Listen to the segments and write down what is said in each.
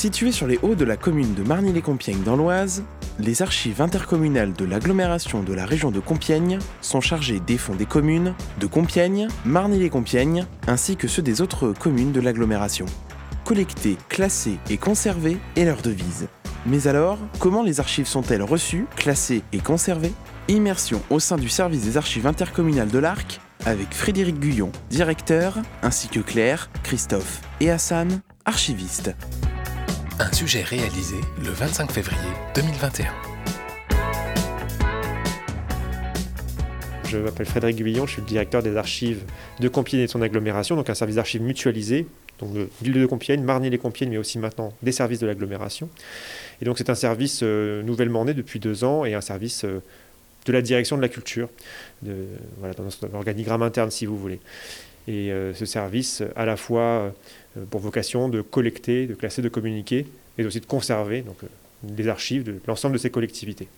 Situées sur les hauts de la commune de Marny-les-Compiègnes dans l'Oise, les archives intercommunales de l'agglomération de la région de Compiègne sont chargées des fonds des communes de Compiègne, Marny-les-Compiègnes, ainsi que ceux des autres communes de l'agglomération. Collectées, classées et conservées est leur devise. Mais alors, comment les archives sont-elles reçues, classées et conservées? Immersion au sein du service des archives intercommunales de l'Arc avec Frédéric Guyon, directeur, ainsi que Claire, Christophe et Hassan, archivistes. Un sujet réalisé le 25 février 2021. Je m'appelle Frédéric Guyon, je suis le directeur des archives de Compiègne et de son agglomération, donc un service d'archives mutualisé, donc de l'île de Compiègne, Marny-les-Compiègnes, mais aussi maintenant des services de l'agglomération. Et donc c'est un service euh, nouvellement né depuis deux ans et un service euh, de la direction de la culture, de, voilà, dans notre organigramme interne si vous voulez. Et euh, ce service, à la fois pour vocation de collecter, de classer, de communiquer, mais aussi de conserver donc, les archives de l'ensemble de ces collectivités.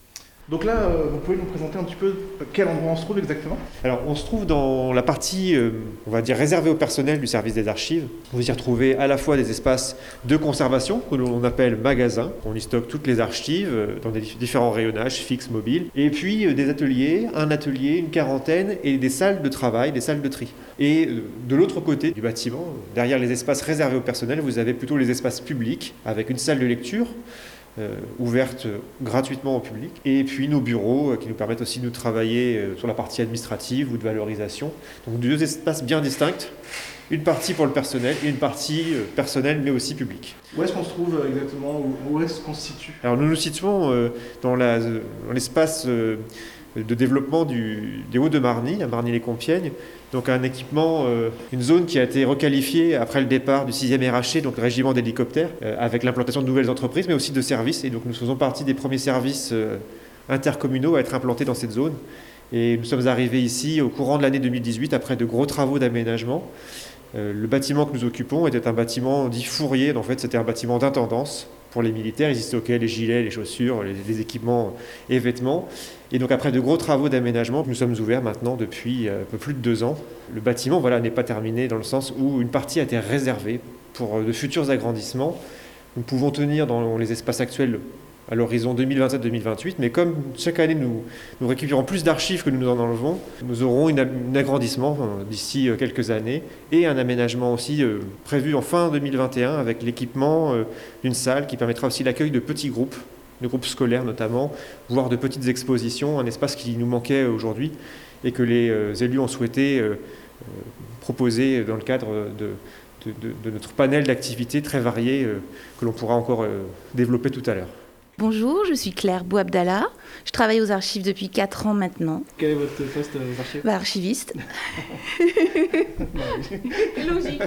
Donc là, euh, vous pouvez nous présenter un petit peu quel endroit on se trouve exactement Alors, on se trouve dans la partie, euh, on va dire, réservée au personnel du service des archives. Vous y retrouvez à la fois des espaces de conservation, que l'on appelle magasins. On y stocke toutes les archives euh, dans des différents rayonnages fixes, mobiles. Et puis des ateliers, un atelier, une quarantaine, et des salles de travail, des salles de tri. Et de l'autre côté du bâtiment, derrière les espaces réservés au personnel, vous avez plutôt les espaces publics, avec une salle de lecture, euh, ouverte gratuitement au public. Et puis nos bureaux euh, qui nous permettent aussi de travailler euh, sur la partie administrative ou de valorisation. Donc deux espaces bien distincts. Une partie pour le personnel et une partie personnelle mais aussi publique. Où est-ce qu'on se trouve exactement? Où est-ce qu'on se situe? Alors nous nous situons dans l'espace de développement du, des Hauts-de-Marny, à Marny-les-Compiègnes. Donc un équipement, euh, une zone qui a été requalifiée après le départ du 6e RHC, donc le régiment d'hélicoptères, euh, avec l'implantation de nouvelles entreprises, mais aussi de services. Et donc nous faisons partie des premiers services euh, intercommunaux à être implantés dans cette zone. Et nous sommes arrivés ici au courant de l'année 2018 après de gros travaux d'aménagement. le bâtiment que nous occupons était un bâtiment dit fourrier, en fait c'était un bâtiment d'intendance pour les militaires. Ils y stockaient les gilets, les chaussures, les, équipements et vêtements. Et donc après de gros travaux d'aménagement, nous sommes ouverts maintenant depuis euh, un peu plus de deux ans. Le bâtiment voilà, n'est pas terminé dans le sens où une partie a été réservée pour euh, de futurs agrandissements. Nous pouvons tenir dans les espaces actuels à l'horizon 2027-2028. Mais comme chaque année, nous, récupérons plus d'archives que nous en enlevons, nous aurons un agrandissement euh, d'ici euh, quelques années et un aménagement aussi euh, prévu en fin 2021 avec l'équipement d'une salle qui permettra aussi l'accueil de petits groupes, de groupes scolaires notamment, voire de petites expositions, un espace qui nous manquait aujourd'hui et que les élus ont souhaité proposer dans le cadre de, de notre panel d'activités très variées que l'on pourra encore développer tout à l'heure. Bonjour, je suis Claire Bouabdallah. Je travaille aux archives depuis 4 ans maintenant. Quel est votre poste aux archives bah, Archiviste. Logique.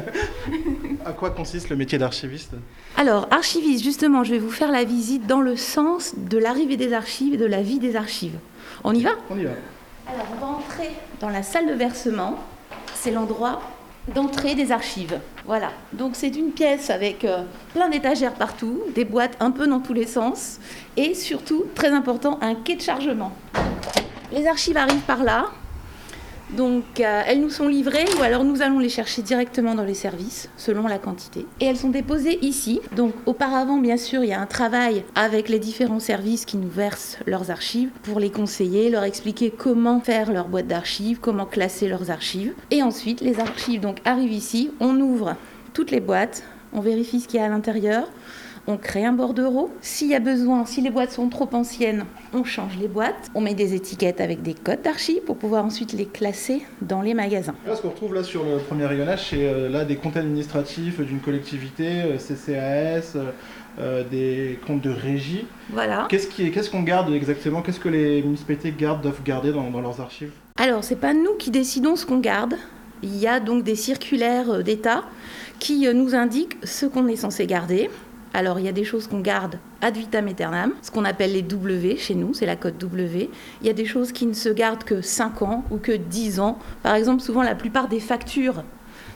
À quoi consiste le métier d'archiviste? Alors, archiviste, justement, je vais vous faire la visite dans le sens de l'arrivée des archives et de la vie des archives. On y va? On y va. Alors, on va entrer dans la salle de versement. C'est l'endroit d'entrée des archives. Voilà, donc c'est une pièce avec euh, plein d'étagères partout, des boîtes un peu dans tous les sens, et surtout, très important, un quai de chargement. Les archives arrivent par là, donc euh, elles nous sont livrées ou alors nous allons les chercher directement dans les services selon la quantité. Et elles sont déposées ici. Donc auparavant, bien sûr, il y a un travail avec les différents services qui nous versent leurs archives pour les conseiller, leur expliquer comment faire leur boîte d'archives, comment classer leurs archives. Et ensuite, les archives donc arrivent ici, on ouvre toutes les boîtes, on vérifie ce qu'il y a à l'intérieur on crée un bordereau. S'il y a besoin, si les boîtes sont trop anciennes, on change les boîtes. On met des étiquettes avec des codes d'archives pour pouvoir ensuite les classer dans les magasins. ce qu'on retrouve là sur le premier rayonnage, c'est euh, là des comptes administratifs d'une collectivité, euh, CCAS, euh, des comptes de régie. Voilà. Qu'est-ce qu'on garde exactement? Qu'est-ce que les municipalités gardent, doivent garder dans, dans leurs archives? Alors, c'est pas nous qui décidons ce qu'on garde. Il y a donc des circulaires d'État qui nous indiquent ce qu'on est censé garder. Alors il y a des choses qu'on garde ad vitam aeternam, ce qu'on appelle les W chez nous, c'est la code W. Il y a des choses qui ne se gardent que 5 ans ou que 10 ans. Par exemple, souvent la plupart des factures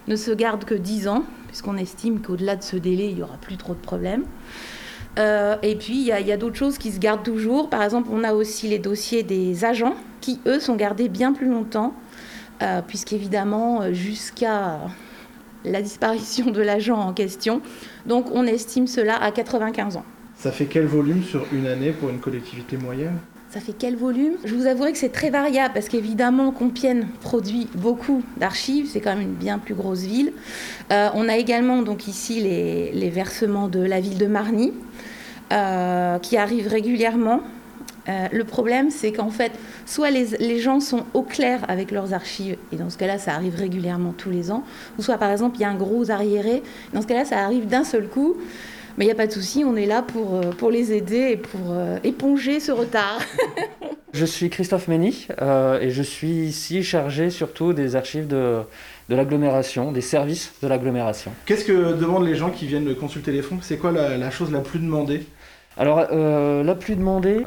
ne se gardent que 10 ans, puisqu'on estime qu'au-delà de ce délai, il n'y aura plus trop de problèmes. Euh, et puis, il y a, d'autres choses qui se gardent toujours. Par exemple, on a aussi les dossiers des agents, qui, eux, sont gardés bien plus longtemps, euh, puisqu'évidemment, jusqu'à la disparition de l'agent en question. Donc on estime cela à 95 ans. Ça fait quel volume sur une année pour une collectivité moyenne? Ça fait quel volume? Je vous avouerai que c'est très variable parce qu'évidemment Compiègne produit beaucoup d'archives, c'est quand même une bien plus grosse ville. Euh, on a également donc ici les, versements de la ville de Marny euh, qui arrivent régulièrement. Euh, le problème, c'est qu'en fait, soit les, les, gens sont au clair avec leurs archives, et dans ce cas-là, ça arrive régulièrement tous les ans, ou soit par exemple, il y a un gros arriéré, dans ce cas-là, ça arrive d'un seul coup. Mais il n'y a pas de souci, on est là pour, euh, pour les aider et pour euh, éponger ce retard. je suis Christophe Mény euh, et je suis ici chargé surtout des archives de, de l'agglomération, des services de l'agglomération. Qu'est-ce que demandent les gens qui viennent consulter les fonds? C'est quoi la, chose la plus demandée? Alors, la plus demandée,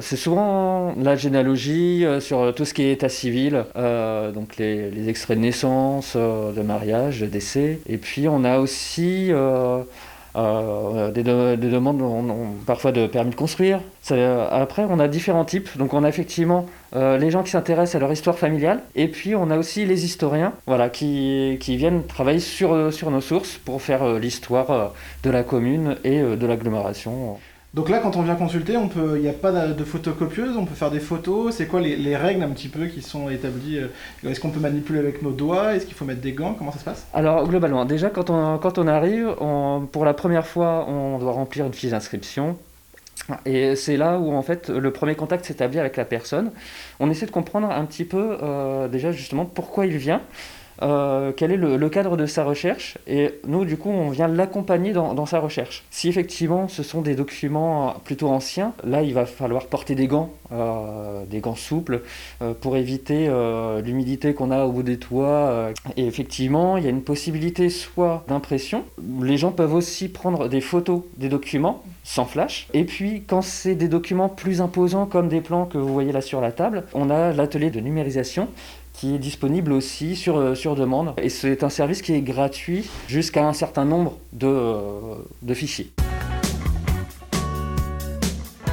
c'est souvent la généalogie sur tout ce qui est état civil, donc les, les, extraits de naissance, de mariage, de décès. Et puis, on a aussi euh, des, demandes parfois de permis de construire. après, on a différents types. Donc, on a effectivement euh, les gens qui s'intéressent à leur histoire familiale, et puis on a aussi les historiens voilà, qui, qui viennent travailler sur, sur nos sources pour faire euh, l'histoire de la commune et de l'agglomération. Donc là, quand on vient consulter, il n'y a pas de photocopieuse, on peut faire des photos. C'est quoi les, règles un petit peu qui sont établies euh, Est-ce qu'on peut manipuler avec nos doigts Est-ce qu'il faut mettre des gants Comment ça se passe? Alors globalement, déjà quand on, quand on arrive, pour la première fois, on doit remplir une fiche d'inscription. Et c'est là où en fait le premier contact s'établit avec la personne. On essaie de comprendre un petit peu euh, déjà justement pourquoi il vient. Euh, quel est le, cadre de sa recherche et nous du coup on vient l'accompagner dans, sa recherche. Si effectivement ce sont des documents plutôt anciens, là il va falloir porter des gants, euh, des gants souples euh, pour éviter l'humidité qu'on a au bout des toits. et effectivement il y a une possibilité soit d'impression, les gens peuvent aussi prendre des photos des documents sans flash. Et puis quand c'est des documents plus imposants comme des plans que vous voyez là sur la table, on a l'atelier de numérisation qui est disponible aussi sur, euh, sur demande. Et c'est un service qui est gratuit jusqu'à un certain nombre de, euh, de fichiers.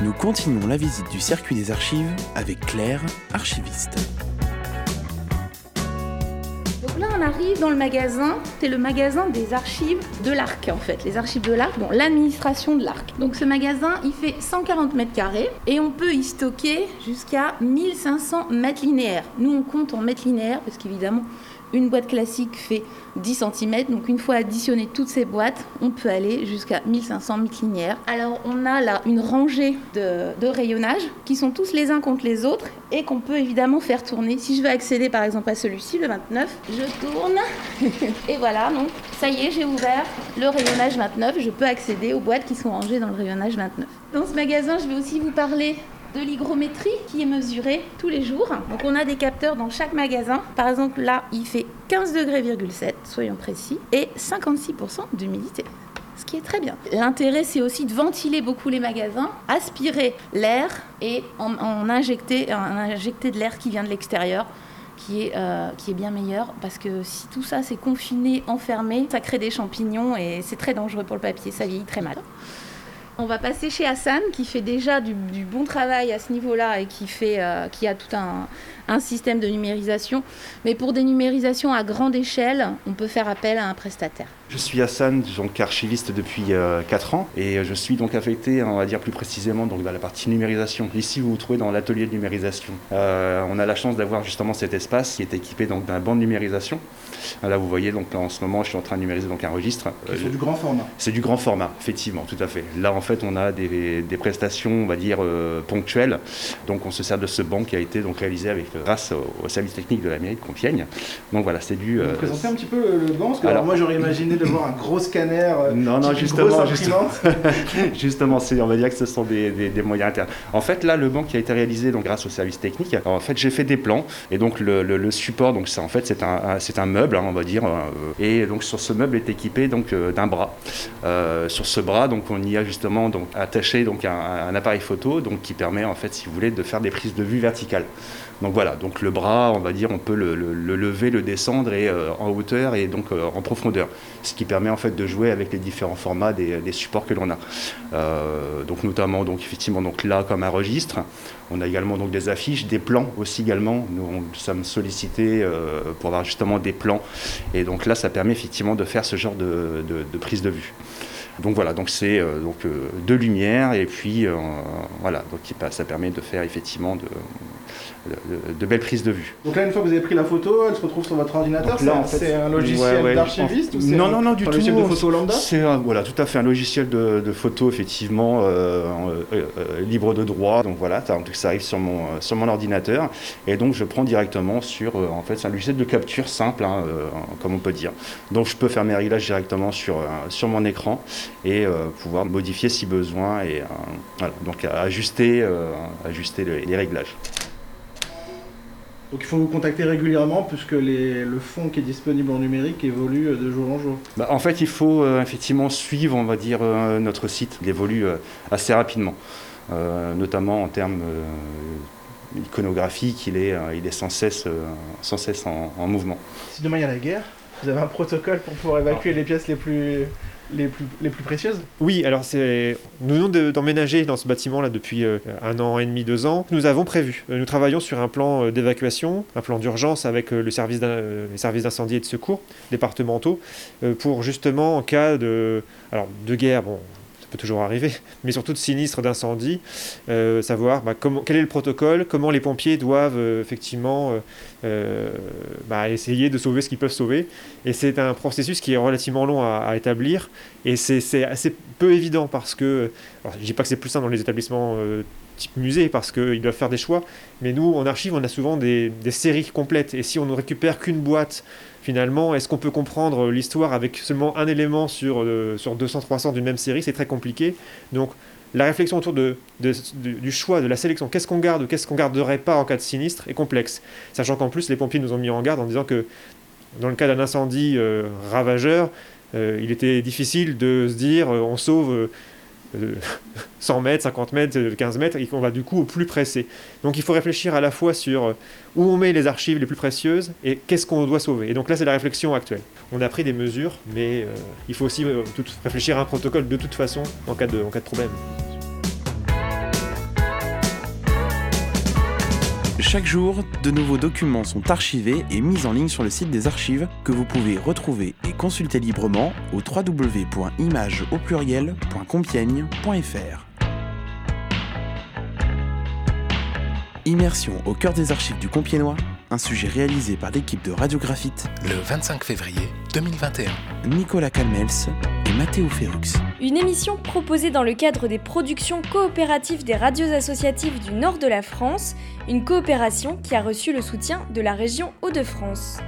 Nous continuons la visite du circuit des archives avec Claire, archiviste arrive dans le magasin, c'est le magasin des archives de l'Arc en fait, les archives de l'Arc, bon, l'administration de l'Arc. Donc ce magasin, il fait 140 mètres carrés et on peut y stocker jusqu'à 1500 mètres linéaires. Nous, on compte en mètres linéaires parce qu'évidemment, une boîte classique fait 10 cm, donc une fois additionné toutes ces boîtes, on peut aller jusqu'à 1500 mètres. Alors on a là une rangée de, rayonnage qui sont tous les uns contre les autres et qu'on peut évidemment faire tourner. Si je veux accéder par exemple à celui-ci, le 29, je tourne et voilà, donc ça y est, j'ai ouvert le rayonnage 29, je peux accéder aux boîtes qui sont rangées dans le rayonnage 29. Dans ce magasin, je vais aussi vous parler de l'hygrométrie qui est mesurée tous les jours. Donc on a des capteurs dans chaque magasin. Par exemple là, il fait 15 degrés, soyons précis, et 56% d'humidité ce qui est très bien. L'intérêt, c'est aussi de ventiler beaucoup les magasins, aspirer l'air et en, injecter, injecter de l'air qui vient de l'extérieur. Qui est, euh, qui est bien meilleur parce que si tout ça c'est confiné, enfermé, ça crée des champignons et c'est très dangereux pour le papier, ça vieillit très mal. On va passer chez Hassan qui fait déjà du, bon travail à ce niveau-là et qui, euh, a tout un système de numérisation. Mais pour des numérisations à grande échelle, on peut faire appel à un prestataire. Je suis Hassan, donc archiviste depuis 4 euh, ans et je suis donc affecté, on va dire plus précisément, donc dans la partie numérisation. Ici, vous vous trouvez dans l'atelier de numérisation. Euh, on a la chance d'avoir justement cet espace qui est équipé donc d'un banc de numérisation. Là, vous voyez, donc en ce moment, je suis en train de numériser donc un registre. C'est du grand format. C'est du grand format, effectivement, tout à fait. Là, en fait, on a des, prestations, on va dire euh, ponctuelles. Donc, on se sert de ce banc qui a été donc réalisé avec grâce au, service technique de la mairie de Compiègne. Donc voilà, c'est du. Vous euh, présentez un petit peu le, banc parce que alors, moi j'aurais imaginé de voir un gros scanner. Euh, non, non, justement, justement, justement on va dire que ce sont des, moyens internes. En fait, là, le banc qui a été réalisé donc grâce au service technique. en fait, j'ai fait des plans et donc le, support, donc c'est en fait c'est un, c'est un meuble, hein, on va dire, euh, et donc sur ce meuble est équipé donc d'un bras. sur ce bras, donc on y a justement donc attaché donc un, un appareil photo donc qui permet en fait, si vous voulez, de faire des prises de vue verticales. Donc voilà, donc le bras, on va dire, on peut le, lever, le descendre et, euh, en hauteur et donc euh, en profondeur. ce qui permet en fait de jouer avec les différents formats des, supports que l'on a. Euh, donc notamment donc effectivement donc là comme un registre. On a également donc des affiches, des plans aussi également. Nous, sommes sollicités pour avoir justement des plans. Et donc là, ça permet effectivement de faire ce genre de, prise de vue. Donc voilà, donc c'est donc euh, de lumière et puis voilà, donc ça permet de faire effectivement de, de, belles prises de vue. Donc là, une fois que vous avez pris la photo, elle se retrouve sur votre ordinateur. C'est un logiciel d'archiviste Non, non, non, du tout. Logiciel de photo lambda C'est voilà, tout à fait un logiciel de, photo effectivement libre de droit. Donc voilà, ça, ça arrive sur mon sur mon ordinateur et donc je prends directement sur en fait c'est un logiciel de capture simple, hein, comme on peut dire. Donc je peux faire mes réglages directement sur sur mon écran et euh, pouvoir modifier si besoin et euh, donc ajuster, euh, ajuster les réglages. Donc il faut vous contacter régulièrement puisque le fond qui est disponible en numérique évolue de jour en jour. Bah, en fait, il faut effectivement suivre, on va dire, notre site. Il évolue assez rapidement, notamment en termes iconographiques. Il est, il est sans cesse, sans cesse en, mouvement. Si demain il y a la guerre, vous avez un protocole pour pouvoir évacuer les pièces les plus les plus, précieuses Oui, alors c'est nous venons d'emménager dans ce bâtiment là depuis euh, un an et demi, deux ans. Nous avons prévu. Euh, nous travaillons sur un plan euh, d'évacuation, un plan d'urgence avec les services d'incendie et de secours départementaux pour justement en cas de de guerre, bon, peut toujours arriver, mais surtout de sinistres d'incendie, euh, savoir bah, quel est le protocole, comment les pompiers doivent euh, effectivement euh, bah, essayer de sauver ce qu'ils peuvent sauver. Et c'est un processus qui est relativement long à, établir, et c'est assez peu évident parce que, alors, je dis pas que c'est plus simple dans les établissements type musée parce qu'ils doivent faire des choix, mais nous en archive on a souvent des séries complètes, et si on ne récupère qu'une boîte finalement, est-ce qu'on peut comprendre l'histoire avec seulement un élément sur, euh, sur 200-300 d'une même série? C'est très compliqué. Donc, la réflexion autour de, du choix, de la sélection, qu'est-ce qu'on garde qu'est-ce qu'on garderait pas en cas de sinistre, est complexe. Sachant qu'en plus, les pompiers nous ont mis en garde en disant que dans le cas d'un incendie euh, ravageur, euh, il était difficile de se dire on sauve 100 mètres, 50 mètres, 15 mètres, et qu'on va du coup au plus pressé. Donc il faut réfléchir à la fois sur euh, où on met les archives les plus précieuses et qu'est-ce qu'on doit sauver. Et donc là, c'est la réflexion actuelle. On a pris des mesures, mais euh, il faut aussi euh, réfléchir à un protocole de toute façon en cas de, en cas de problème. Chaque jour, de nouveaux documents sont archivés et mis en ligne sur le site des archives que vous pouvez retrouver et consulter librement au www.image.compiègne.fr. Immersion au cœur des archives du Compiègnois, un sujet réalisé par l'équipe de Radiographite le 25 février 2021. Nicolas Calmels et Mathéo Ferrux. Une émission proposée dans le cadre des productions coopératives des radios associatives du nord de la France, une coopération qui a reçu le soutien de la région Hauts-de-France.